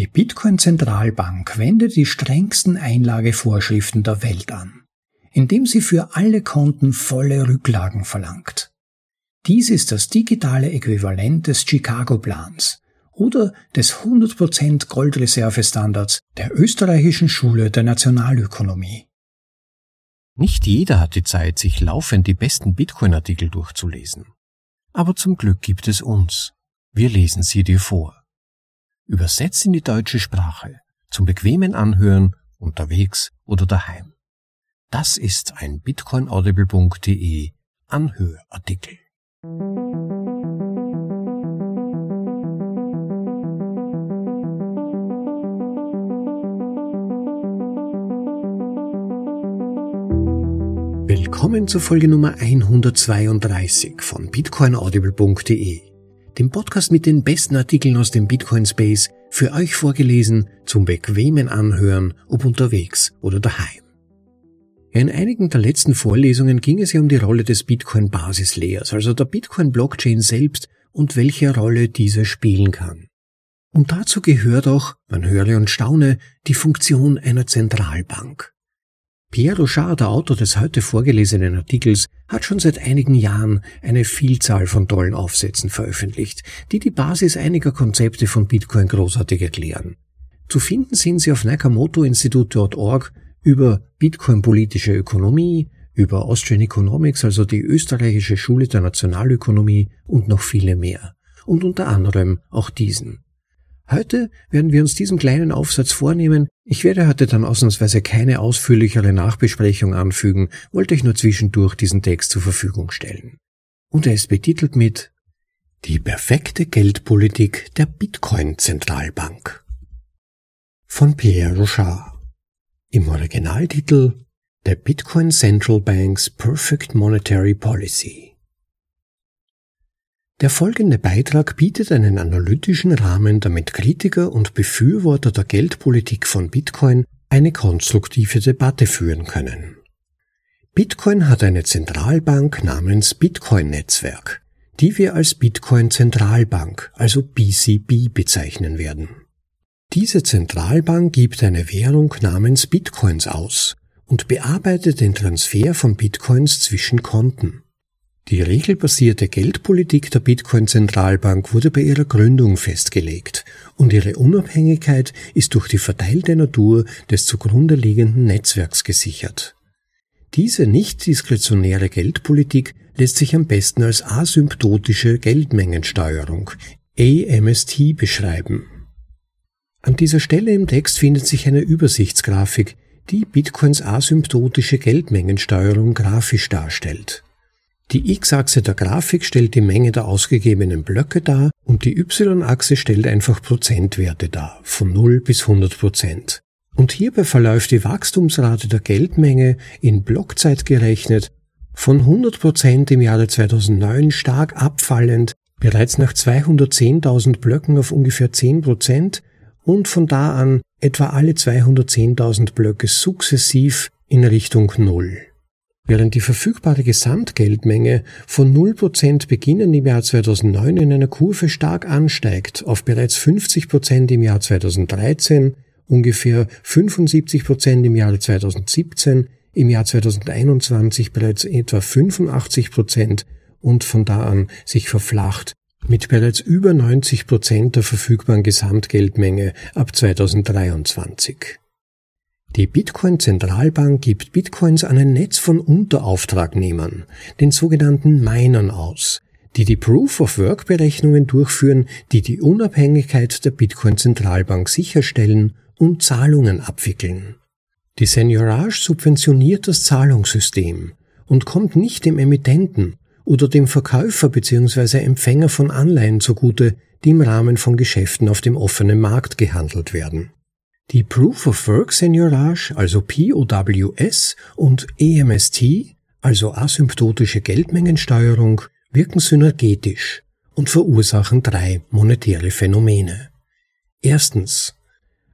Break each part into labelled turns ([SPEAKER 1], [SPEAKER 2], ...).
[SPEAKER 1] Die Bitcoin-Zentralbank wendet die strengsten Einlagevorschriften der Welt an, indem sie für alle Konten volle Rücklagen verlangt. Dies ist das digitale Äquivalent des Chicago-Plans oder des 100% Goldreservestandards der österreichischen Schule der Nationalökonomie.
[SPEAKER 2] Nicht jeder hat die Zeit, sich laufend die besten Bitcoin-Artikel durchzulesen. Aber zum Glück gibt es uns. Wir lesen sie dir vor übersetzt in die deutsche Sprache, zum bequemen Anhören, unterwegs oder daheim. Das ist ein bitcoinaudible.de Anhörartikel. Willkommen zur Folge Nummer 132 von bitcoinaudible.de dem Podcast mit den besten Artikeln aus dem Bitcoin Space, für euch vorgelesen zum bequemen Anhören, ob unterwegs oder daheim. In einigen der letzten Vorlesungen ging es ja um die Rolle des Bitcoin Basislayers, also der Bitcoin Blockchain selbst und welche Rolle diese spielen kann. Und dazu gehört auch, man höre und staune, die Funktion einer Zentralbank. Pierre Rochard, der Autor des heute vorgelesenen Artikels, hat schon seit einigen Jahren eine Vielzahl von tollen Aufsätzen veröffentlicht, die die Basis einiger Konzepte von Bitcoin großartig erklären. Zu finden sind sie auf nakamotoinstitut.org über Bitcoin politische Ökonomie, über Austrian Economics, also die österreichische Schule der Nationalökonomie und noch viele mehr. Und unter anderem auch diesen. Heute werden wir uns diesem kleinen Aufsatz vornehmen. Ich werde heute dann ausnahmsweise keine ausführlichere Nachbesprechung anfügen, wollte ich nur zwischendurch diesen Text zur Verfügung stellen. Und er ist betitelt mit Die perfekte Geldpolitik der Bitcoin-Zentralbank von Pierre Rochard. Im Originaltitel The Bitcoin Central Bank's Perfect Monetary Policy. Der folgende Beitrag bietet einen analytischen Rahmen, damit Kritiker und Befürworter der Geldpolitik von Bitcoin eine konstruktive Debatte führen können. Bitcoin hat eine Zentralbank namens Bitcoin-Netzwerk, die wir als Bitcoin-Zentralbank, also BCB, bezeichnen werden. Diese Zentralbank gibt eine Währung namens Bitcoins aus und bearbeitet den Transfer von Bitcoins zwischen Konten. Die regelbasierte Geldpolitik der Bitcoin-Zentralbank wurde bei ihrer Gründung festgelegt und ihre Unabhängigkeit ist durch die verteilte Natur des zugrunde liegenden Netzwerks gesichert. Diese nicht diskretionäre Geldpolitik lässt sich am besten als asymptotische Geldmengensteuerung AMST beschreiben. An dieser Stelle im Text findet sich eine Übersichtsgrafik, die Bitcoins asymptotische Geldmengensteuerung grafisch darstellt. Die x-Achse der Grafik stellt die Menge der ausgegebenen Blöcke dar und die y-Achse stellt einfach Prozentwerte dar, von 0 bis 100 Prozent. Und hierbei verläuft die Wachstumsrate der Geldmenge in Blockzeit gerechnet von 100 Prozent im Jahre 2009 stark abfallend, bereits nach 210.000 Blöcken auf ungefähr 10 Prozent und von da an etwa alle 210.000 Blöcke sukzessiv in Richtung Null. Während die verfügbare Gesamtgeldmenge von 0% beginnend im Jahr 2009 in einer Kurve stark ansteigt, auf bereits 50% im Jahr 2013, ungefähr 75% im Jahre 2017, im Jahr 2021 bereits etwa 85% und von da an sich verflacht mit bereits über 90% der verfügbaren Gesamtgeldmenge ab 2023. Die Bitcoin-Zentralbank gibt Bitcoins an ein Netz von Unterauftragnehmern, den sogenannten Minern aus, die die Proof-of-Work-Berechnungen durchführen, die die Unabhängigkeit der Bitcoin-Zentralbank sicherstellen und Zahlungen abwickeln. Die Seniorage subventioniert das Zahlungssystem und kommt nicht dem Emittenten oder dem Verkäufer bzw. Empfänger von Anleihen zugute, die im Rahmen von Geschäften auf dem offenen Markt gehandelt werden. Die Proof of Work Seniorage, also POWS und EMST, also asymptotische Geldmengensteuerung, wirken synergetisch und verursachen drei monetäre Phänomene. Erstens.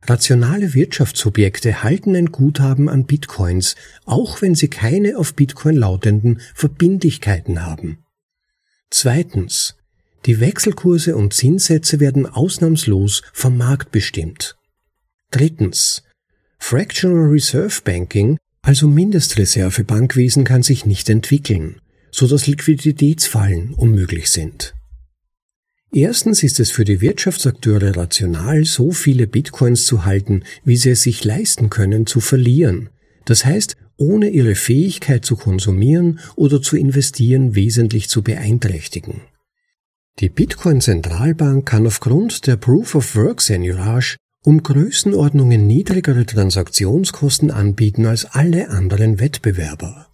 [SPEAKER 2] Rationale Wirtschaftsobjekte halten ein Guthaben an Bitcoins, auch wenn sie keine auf Bitcoin lautenden Verbindlichkeiten haben. Zweitens. Die Wechselkurse und Zinssätze werden ausnahmslos vom Markt bestimmt. Drittens. Fractional Reserve Banking, also Mindestreservebankwesen, kann sich nicht entwickeln, so dass Liquiditätsfallen unmöglich sind. Erstens ist es für die Wirtschaftsakteure rational, so viele Bitcoins zu halten, wie sie es sich leisten können, zu verlieren. Das heißt, ohne ihre Fähigkeit zu konsumieren oder zu investieren wesentlich zu beeinträchtigen. Die Bitcoin-Zentralbank kann aufgrund der Proof-of-Work-Senurage um Größenordnungen niedrigere Transaktionskosten anbieten als alle anderen Wettbewerber.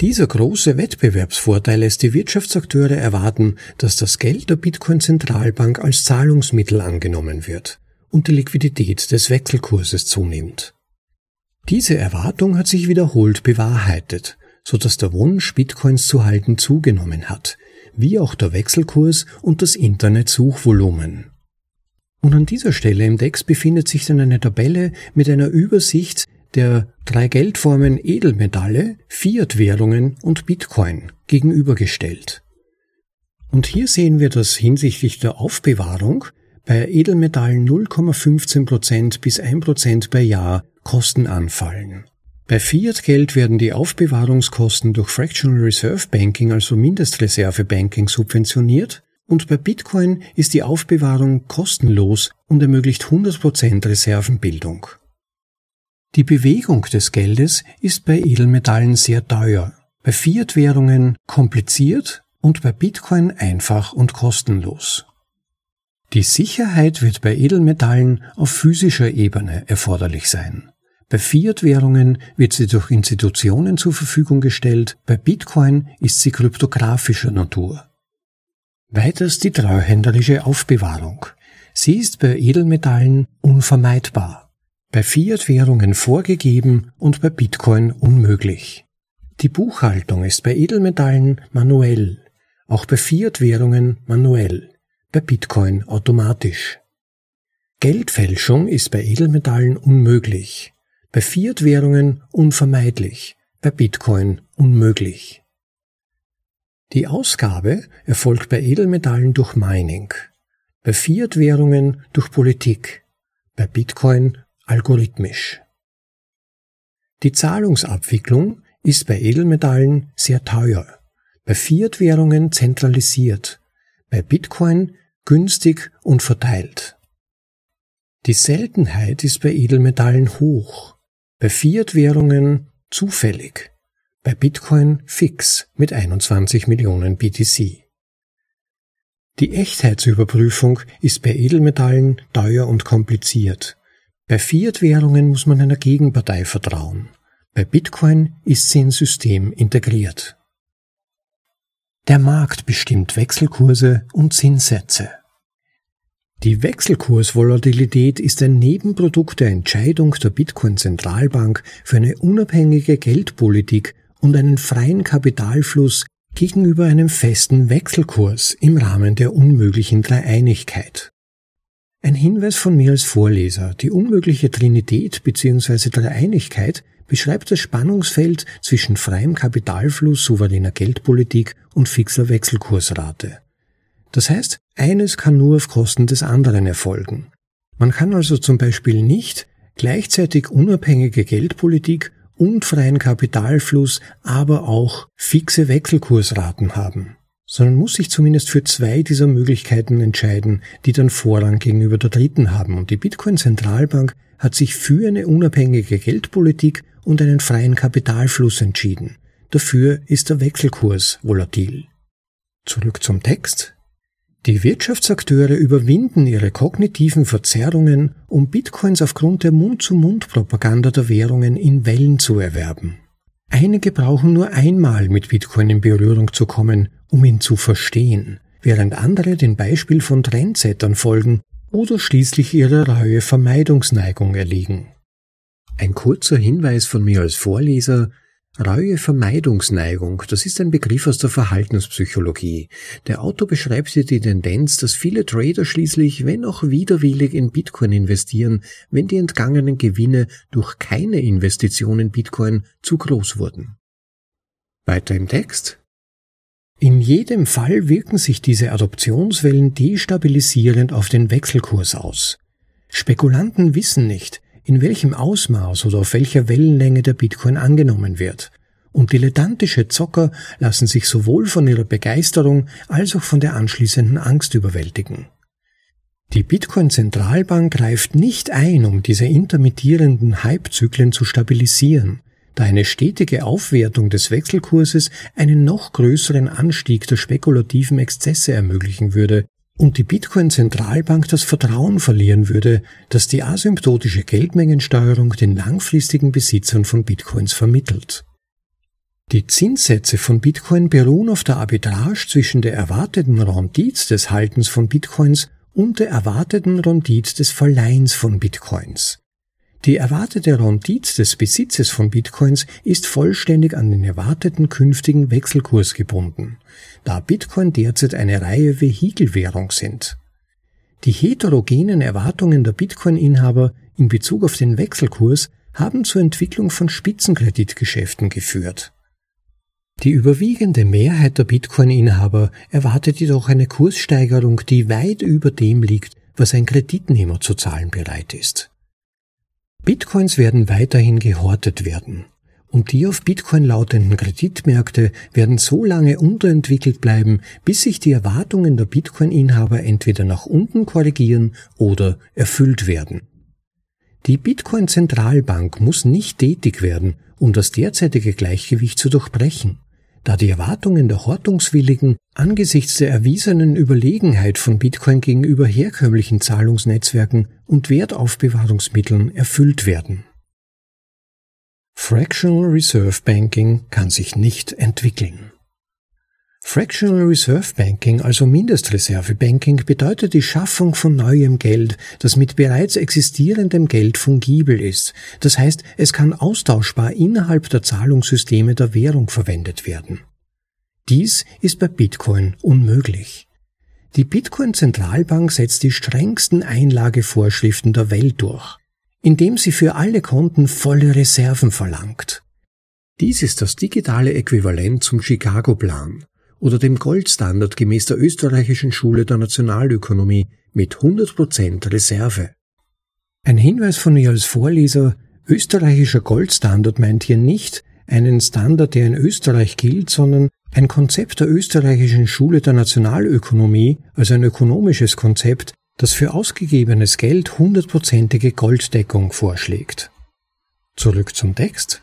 [SPEAKER 2] Dieser große Wettbewerbsvorteil lässt die Wirtschaftsakteure erwarten, dass das Geld der Bitcoin-Zentralbank als Zahlungsmittel angenommen wird und die Liquidität des Wechselkurses zunimmt. Diese Erwartung hat sich wiederholt bewahrheitet, so dass der Wunsch, Bitcoins zu halten, zugenommen hat, wie auch der Wechselkurs und das Internetsuchvolumen. Und an dieser Stelle im Text befindet sich dann eine Tabelle mit einer Übersicht der drei Geldformen Edelmetalle, Fiat-Währungen und Bitcoin gegenübergestellt. Und hier sehen wir, dass hinsichtlich der Aufbewahrung bei Edelmetallen 0,15% bis 1% per Jahr Kosten anfallen. Bei Fiat-Geld werden die Aufbewahrungskosten durch Fractional Reserve Banking, also Mindestreserve Banking, subventioniert und bei Bitcoin ist die Aufbewahrung kostenlos und ermöglicht 100% Reservenbildung. Die Bewegung des Geldes ist bei Edelmetallen sehr teuer, bei Fiat-Währungen kompliziert und bei Bitcoin einfach und kostenlos. Die Sicherheit wird bei Edelmetallen auf physischer Ebene erforderlich sein. Bei Fiat-Währungen wird sie durch Institutionen zur Verfügung gestellt, bei Bitcoin ist sie kryptografischer Natur. Weiters die treuhänderische Aufbewahrung. Sie ist bei Edelmetallen unvermeidbar bei Fiat-Währungen vorgegeben und bei Bitcoin unmöglich. Die Buchhaltung ist bei Edelmetallen manuell, auch bei Fiat-Währungen manuell, bei Bitcoin automatisch. Geldfälschung ist bei Edelmetallen unmöglich, bei Fiat-Währungen unvermeidlich, bei Bitcoin unmöglich. Die Ausgabe erfolgt bei Edelmetallen durch Mining, bei Fiat-Währungen durch Politik, bei Bitcoin algorithmisch. Die Zahlungsabwicklung ist bei Edelmetallen sehr teuer, bei Fiat-Währungen zentralisiert, bei Bitcoin günstig und verteilt. Die Seltenheit ist bei Edelmetallen hoch, bei Fiat-Währungen zufällig, bei Bitcoin fix mit 21 Millionen BTC. Die Echtheitsüberprüfung ist bei Edelmetallen teuer und kompliziert, bei Fiat-Währungen muss man einer Gegenpartei vertrauen. Bei Bitcoin ist sie ins System integriert. Der Markt bestimmt Wechselkurse und Zinssätze. Die Wechselkursvolatilität ist ein Nebenprodukt der Entscheidung der Bitcoin-Zentralbank für eine unabhängige Geldpolitik und einen freien Kapitalfluss gegenüber einem festen Wechselkurs im Rahmen der unmöglichen Dreieinigkeit. Ein Hinweis von mir als Vorleser. Die unmögliche Trinität bzw. Dreieinigkeit beschreibt das Spannungsfeld zwischen freiem Kapitalfluss, souveräner Geldpolitik und fixer Wechselkursrate. Das heißt, eines kann nur auf Kosten des anderen erfolgen. Man kann also zum Beispiel nicht gleichzeitig unabhängige Geldpolitik und freien Kapitalfluss, aber auch fixe Wechselkursraten haben sondern muss sich zumindest für zwei dieser Möglichkeiten entscheiden, die dann Vorrang gegenüber der dritten haben. Und die Bitcoin-Zentralbank hat sich für eine unabhängige Geldpolitik und einen freien Kapitalfluss entschieden. Dafür ist der Wechselkurs volatil. Zurück zum Text. Die Wirtschaftsakteure überwinden ihre kognitiven Verzerrungen, um Bitcoins aufgrund der Mund-zu-Mund-Propaganda der Währungen in Wellen zu erwerben. Einige brauchen nur einmal mit Bitcoin in Berührung zu kommen, um ihn zu verstehen, während andere den Beispiel von Trendsettern folgen oder schließlich ihrer Reue Vermeidungsneigung erliegen. Ein kurzer Hinweis von mir als Vorleser, Reue-Vermeidungsneigung, das ist ein Begriff aus der Verhaltenspsychologie. Der Autor beschreibt hier die Tendenz, dass viele Trader schließlich, wenn auch widerwillig in Bitcoin investieren, wenn die entgangenen Gewinne durch keine Investition in Bitcoin zu groß wurden. Weiter im Text. In jedem Fall wirken sich diese Adoptionswellen destabilisierend auf den Wechselkurs aus. Spekulanten wissen nicht, in welchem Ausmaß oder auf welcher Wellenlänge der Bitcoin angenommen wird. Und dilettantische Zocker lassen sich sowohl von ihrer Begeisterung als auch von der anschließenden Angst überwältigen. Die Bitcoin-Zentralbank greift nicht ein, um diese intermittierenden Hypezyklen zu stabilisieren, da eine stetige Aufwertung des Wechselkurses einen noch größeren Anstieg der spekulativen Exzesse ermöglichen würde und die Bitcoin-Zentralbank das Vertrauen verlieren würde, dass die asymptotische Geldmengensteuerung den langfristigen Besitzern von Bitcoins vermittelt. Die Zinssätze von Bitcoin beruhen auf der Arbitrage zwischen der erwarteten Rendite des Haltens von Bitcoins und der erwarteten Rendite des Verleihens von Bitcoins. Die erwartete Rendite des Besitzes von Bitcoins ist vollständig an den erwarteten künftigen Wechselkurs gebunden, da Bitcoin derzeit eine Reihe Vehikelwährung sind. Die heterogenen Erwartungen der Bitcoin-Inhaber in Bezug auf den Wechselkurs haben zur Entwicklung von Spitzenkreditgeschäften geführt. Die überwiegende Mehrheit der Bitcoin-Inhaber erwartet jedoch eine Kurssteigerung, die weit über dem liegt, was ein Kreditnehmer zu zahlen bereit ist. Bitcoins werden weiterhin gehortet werden. Und die auf Bitcoin lautenden Kreditmärkte werden so lange unterentwickelt bleiben, bis sich die Erwartungen der Bitcoin-Inhaber entweder nach unten korrigieren oder erfüllt werden. Die Bitcoin-Zentralbank muss nicht tätig werden, um das derzeitige Gleichgewicht zu durchbrechen da die Erwartungen der Hortungswilligen angesichts der erwiesenen Überlegenheit von Bitcoin gegenüber herkömmlichen Zahlungsnetzwerken und Wertaufbewahrungsmitteln erfüllt werden. Fractional Reserve Banking kann sich nicht entwickeln. Fractional Reserve Banking, also Mindestreservebanking, bedeutet die Schaffung von neuem Geld, das mit bereits existierendem Geld fungibel ist. Das heißt, es kann austauschbar innerhalb der Zahlungssysteme der Währung verwendet werden. Dies ist bei Bitcoin unmöglich. Die Bitcoin-Zentralbank setzt die strengsten Einlagevorschriften der Welt durch, indem sie für alle Konten volle Reserven verlangt. Dies ist das digitale Äquivalent zum Chicago-Plan, oder dem Goldstandard gemäß der österreichischen Schule der Nationalökonomie mit 100% Reserve. Ein Hinweis von mir als Vorleser, österreichischer Goldstandard meint hier nicht einen Standard, der in Österreich gilt, sondern ein Konzept der österreichischen Schule der Nationalökonomie, also ein ökonomisches Konzept, das für ausgegebenes Geld hundertprozentige Golddeckung vorschlägt. Zurück zum Text.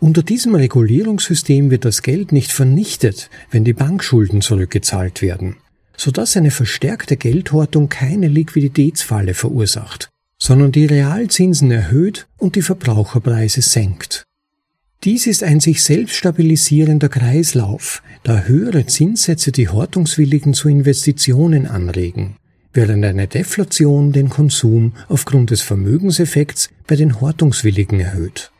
[SPEAKER 2] Unter diesem Regulierungssystem wird das Geld nicht vernichtet, wenn die Bankschulden zurückgezahlt werden, sodass eine verstärkte Geldhortung keine Liquiditätsfalle verursacht, sondern die Realzinsen erhöht und die Verbraucherpreise senkt. Dies ist ein sich selbst stabilisierender Kreislauf, da höhere Zinssätze die Hortungswilligen zu Investitionen anregen, während eine Deflation den Konsum aufgrund des Vermögenseffekts bei den Hortungswilligen erhöht.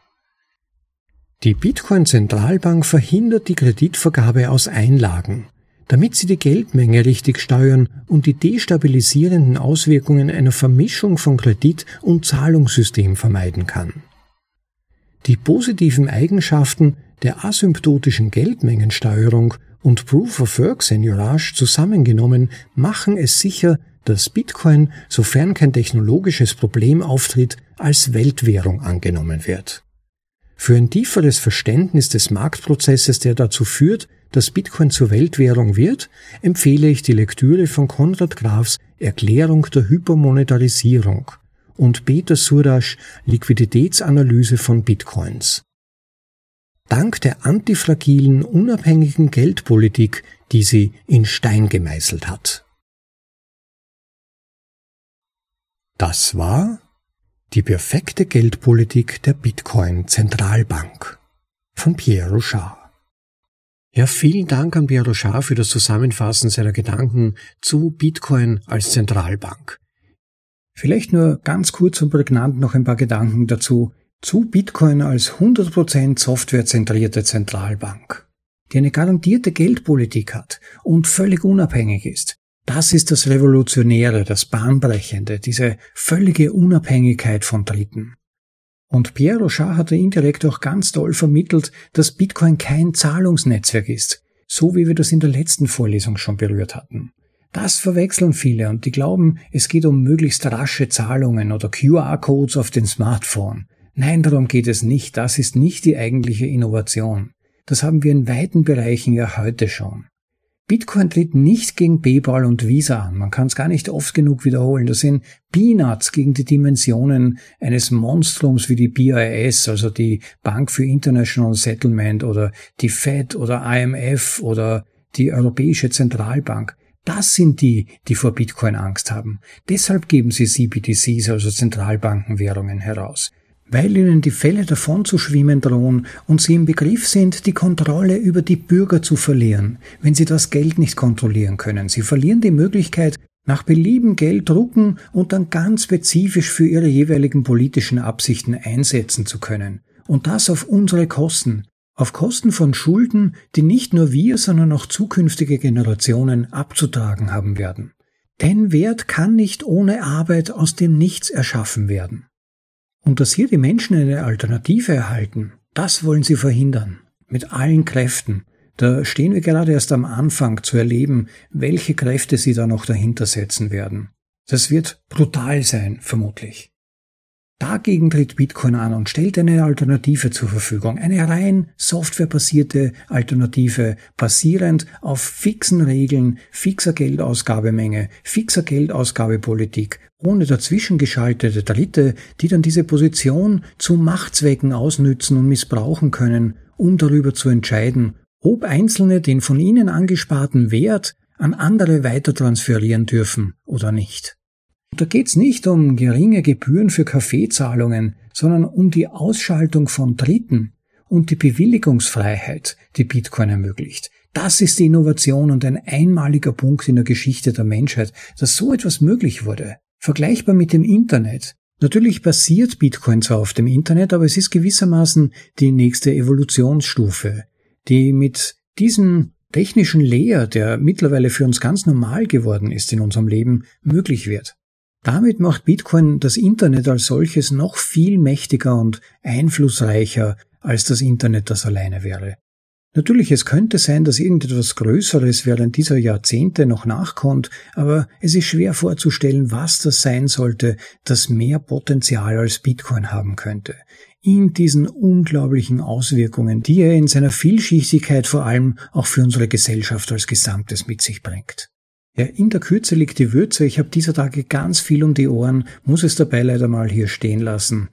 [SPEAKER 2] Die Bitcoin-Zentralbank verhindert die Kreditvergabe aus Einlagen, damit sie die Geldmenge richtig steuern und die destabilisierenden Auswirkungen einer Vermischung von Kredit- und Zahlungssystem vermeiden kann. Die positiven Eigenschaften der asymptotischen Geldmengensteuerung und Proof-of-Work-Seigneurage zusammengenommen machen es sicher, dass Bitcoin, sofern kein technologisches Problem auftritt, als Weltwährung angenommen wird. Für ein tieferes Verständnis des Marktprozesses, der dazu führt, dass Bitcoin zur Weltwährung wird, empfehle ich die Lektüre von Konrad Grafs Erklärung der Hypermonetarisierung und Peter Surasch Liquiditätsanalyse von Bitcoins. Dank der antifragilen, unabhängigen Geldpolitik, die sie in Stein gemeißelt hat. Das war die perfekte Geldpolitik der Bitcoin-Zentralbank von Pierre Rochard. Ja, vielen Dank an Pierre Rochard für das Zusammenfassen seiner Gedanken zu Bitcoin als Zentralbank.
[SPEAKER 1] Vielleicht nur ganz kurz und prägnant noch ein paar Gedanken dazu zu Bitcoin als 100% softwarezentrierte Zentralbank, die eine garantierte Geldpolitik hat und völlig unabhängig ist, das ist das Revolutionäre, das Bahnbrechende, diese völlige Unabhängigkeit von Dritten. Und Pierre Rochard hat indirekt auch ganz toll vermittelt, dass Bitcoin kein Zahlungsnetzwerk ist, so wie wir das in der letzten Vorlesung schon berührt hatten. Das verwechseln viele und die glauben, es geht um möglichst rasche Zahlungen oder QR-Codes auf den Smartphone. Nein, darum geht es nicht. Das ist nicht die eigentliche Innovation. Das haben wir in weiten Bereichen ja heute schon. Bitcoin tritt nicht gegen PayPal und Visa an. Man kann es gar nicht oft genug wiederholen. Das sind Peanuts gegen die Dimensionen eines Monstrums wie die BIS, also die Bank für International Settlement oder die Fed oder IMF oder die Europäische Zentralbank. Das sind die, die vor Bitcoin Angst haben. Deshalb geben sie CBDCs, also Zentralbankenwährungen, heraus weil ihnen die Fälle davon zu schwimmen drohen und sie im Begriff sind, die Kontrolle über die Bürger zu verlieren, wenn sie das Geld nicht kontrollieren können. Sie verlieren die Möglichkeit, nach Belieben Geld drucken und dann ganz spezifisch für ihre jeweiligen politischen Absichten einsetzen zu können. Und das auf unsere Kosten, auf Kosten von Schulden, die nicht nur wir, sondern auch zukünftige Generationen abzutragen haben werden. Denn Wert kann nicht ohne Arbeit aus dem Nichts erschaffen werden. Und dass hier die Menschen eine Alternative erhalten, das wollen sie verhindern. Mit allen Kräften. Da stehen wir gerade erst am Anfang zu erleben, welche Kräfte sie da noch dahinter setzen werden. Das wird brutal sein, vermutlich. Dagegen tritt Bitcoin an und stellt eine Alternative zur Verfügung, eine rein softwarebasierte Alternative, basierend auf fixen Regeln, fixer Geldausgabemenge, fixer Geldausgabepolitik, ohne dazwischen geschaltete Dritte, die dann diese Position zu Machtzwecken ausnützen und missbrauchen können, um darüber zu entscheiden, ob Einzelne den von ihnen angesparten Wert an andere weiter transferieren dürfen oder nicht. Da geht's nicht um geringe Gebühren für Kaffeezahlungen, sondern um die Ausschaltung von Dritten und die Bewilligungsfreiheit, die Bitcoin ermöglicht. Das ist die Innovation und ein einmaliger Punkt in der Geschichte der Menschheit, dass so etwas möglich wurde. Vergleichbar mit dem Internet. Natürlich basiert Bitcoin zwar auf dem Internet, aber es ist gewissermaßen die nächste Evolutionsstufe, die mit diesem technischen Layer, der mittlerweile für uns ganz normal geworden ist in unserem Leben, möglich wird. Damit macht Bitcoin das Internet als solches noch viel mächtiger und einflussreicher, als das Internet das alleine wäre. Natürlich, es könnte sein, dass irgendetwas Größeres während dieser Jahrzehnte noch nachkommt, aber es ist schwer vorzustellen, was das sein sollte, das mehr Potenzial als Bitcoin haben könnte. In diesen unglaublichen Auswirkungen, die er in seiner Vielschichtigkeit vor allem auch für unsere Gesellschaft als Gesamtes mit sich bringt. Ja, in der Kürze liegt die Würze. Ich habe dieser Tage ganz viel um die Ohren, muss es dabei leider mal hier stehen lassen.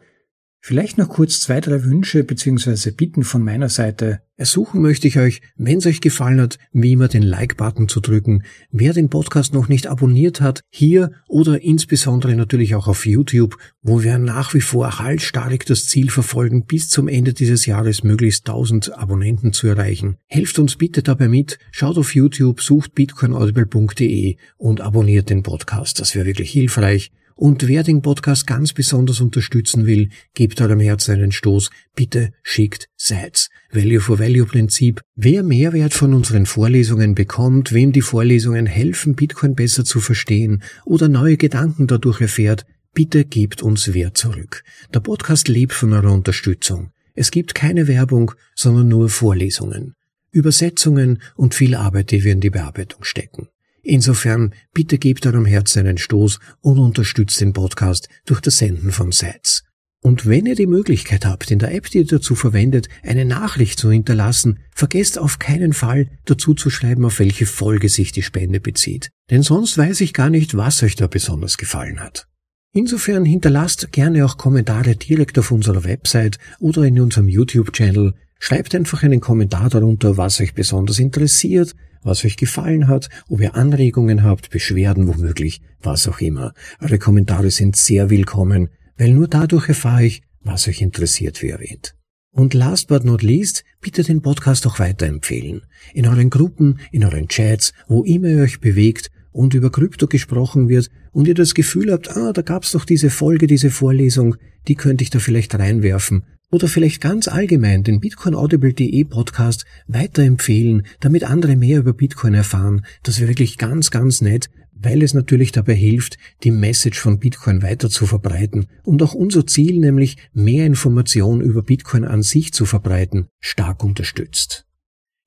[SPEAKER 1] Vielleicht noch kurz zwei, drei Wünsche bzw. Bitten von meiner Seite. Ersuchen möchte ich euch, wenn es euch gefallen hat, wie immer den Like-Button zu drücken. Wer den Podcast noch nicht abonniert hat, hier oder insbesondere natürlich auch auf YouTube, wo wir nach wie vor halsstarrig das Ziel verfolgen, bis zum Ende dieses Jahres möglichst 1000 Abonnenten zu erreichen. Helft uns bitte dabei mit, schaut auf YouTube, sucht bitcoinaudible.de und abonniert den Podcast. Das wäre wirklich hilfreich. Und wer den Podcast ganz besonders unterstützen will, gebt eurem Herz einen Stoß. Bitte schickt Sites. Value for Value Prinzip. Wer Mehrwert von unseren Vorlesungen bekommt, wem die Vorlesungen helfen, Bitcoin besser zu verstehen oder neue Gedanken dadurch erfährt, bitte gebt uns Wert zurück. Der Podcast lebt von eurer Unterstützung. Es gibt keine Werbung, sondern nur Vorlesungen. Übersetzungen und viel Arbeit, die wir in die Bearbeitung stecken. Insofern bitte gebt eurem Herzen einen Stoß und unterstützt den Podcast durch das Senden von Sites. Und wenn ihr die Möglichkeit habt, in der App, die ihr dazu verwendet, eine Nachricht zu hinterlassen, vergesst auf keinen Fall dazu zu schreiben, auf welche Folge sich die Spende bezieht. Denn sonst weiß ich gar nicht, was euch da besonders gefallen hat. Insofern hinterlasst gerne auch Kommentare direkt auf unserer Website oder in unserem YouTube-Channel. Schreibt einfach einen Kommentar darunter, was euch besonders interessiert, was euch gefallen hat, ob ihr Anregungen habt, Beschwerden womöglich, was auch immer. Eure Kommentare sind sehr willkommen, weil nur dadurch erfahre ich, was euch interessiert, wie erwähnt. Und last but not least, bitte den Podcast auch weiterempfehlen. In euren Gruppen, in euren Chats, wo immer ihr euch bewegt und über Krypto gesprochen wird und ihr das Gefühl habt, ah, da gab's doch diese Folge, diese Vorlesung, die könnte ich da vielleicht reinwerfen oder vielleicht ganz allgemein den bitcoinaudible.de Podcast weiterempfehlen, damit andere mehr über Bitcoin erfahren. Das wäre wirklich ganz, ganz nett, weil es natürlich dabei hilft, die Message von Bitcoin weiter zu verbreiten und auch unser Ziel, nämlich mehr Information über Bitcoin an sich zu verbreiten, stark unterstützt.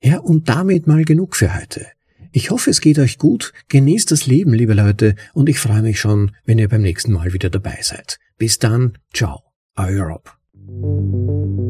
[SPEAKER 2] Ja, und damit mal genug für heute. Ich hoffe, es geht euch gut, genießt das Leben, liebe Leute, und ich freue mich schon, wenn ihr beim nächsten Mal wieder dabei seid. Bis dann, ciao, euer Rob. Thank you.